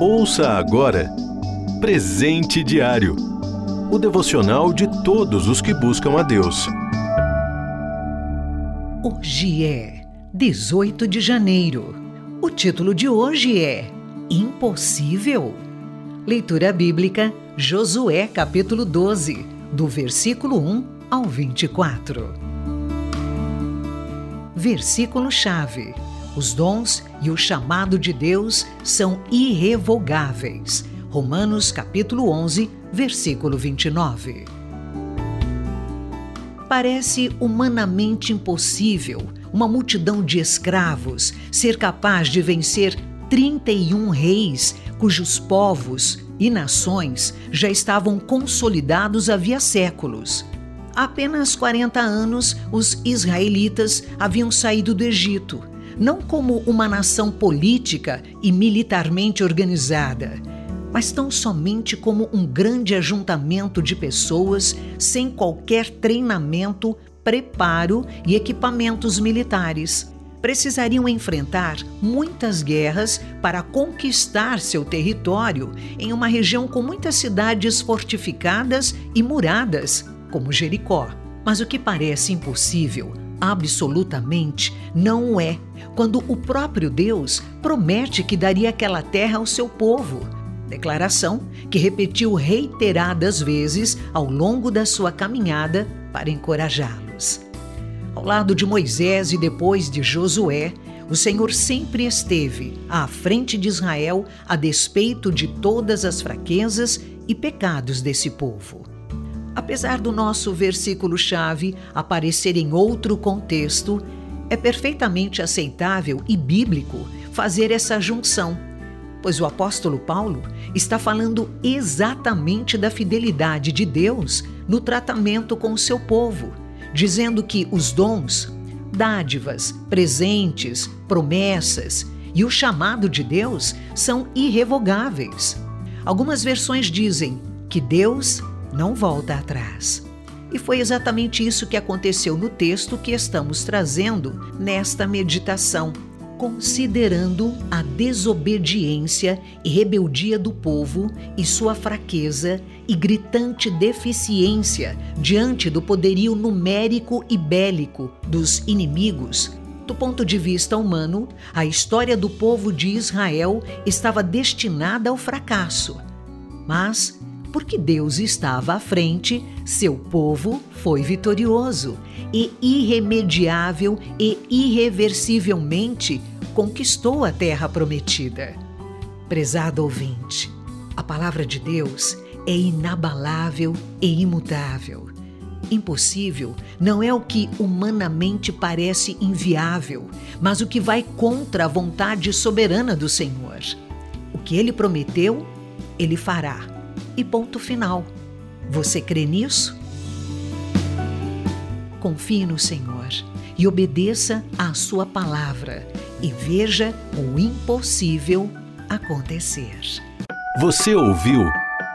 Ouça agora Presente Diário o devocional de todos os que buscam a Deus. Hoje é 18 de janeiro. O título de hoje é Impossível. Leitura bíblica, Josué capítulo 12, do versículo 1 ao 24. Versículo-chave: Os dons e o chamado de Deus são irrevogáveis. Romanos capítulo 11, versículo 29. Parece humanamente impossível uma multidão de escravos ser capaz de vencer 31 reis cujos povos e nações já estavam consolidados havia séculos. Há apenas 40 anos, os israelitas haviam saído do Egito, não como uma nação política e militarmente organizada, mas tão somente como um grande ajuntamento de pessoas sem qualquer treinamento, preparo e equipamentos militares. Precisariam enfrentar muitas guerras para conquistar seu território em uma região com muitas cidades fortificadas e muradas, como Jericó. Mas o que parece impossível, absolutamente, não é, quando o próprio Deus promete que daria aquela terra ao seu povo declaração que repetiu reiteradas vezes ao longo da sua caminhada para encorajá-los. Ao lado de Moisés e depois de Josué, o Senhor sempre esteve à frente de Israel a despeito de todas as fraquezas e pecados desse povo. Apesar do nosso versículo-chave aparecer em outro contexto, é perfeitamente aceitável e bíblico fazer essa junção pois o apóstolo Paulo está falando exatamente da fidelidade de Deus no tratamento com o seu povo, dizendo que os dons, dádivas, presentes, promessas e o chamado de Deus são irrevogáveis. Algumas versões dizem que Deus não volta atrás. E foi exatamente isso que aconteceu no texto que estamos trazendo nesta meditação considerando a desobediência e rebeldia do povo e sua fraqueza e gritante deficiência diante do poderio numérico e bélico dos inimigos, do ponto de vista humano, a história do povo de Israel estava destinada ao fracasso. Mas porque Deus estava à frente, seu povo foi vitorioso e irremediável e irreversivelmente conquistou a terra prometida. Prezado ouvinte, a palavra de Deus é inabalável e imutável. Impossível não é o que humanamente parece inviável, mas o que vai contra a vontade soberana do Senhor. O que ele prometeu, ele fará e ponto final. Você crê nisso? Confie no Senhor e obedeça à Sua palavra e veja o impossível acontecer. Você ouviu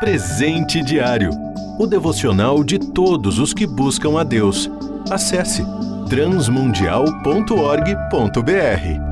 Presente Diário o devocional de todos os que buscam a Deus. Acesse transmundial.org.br.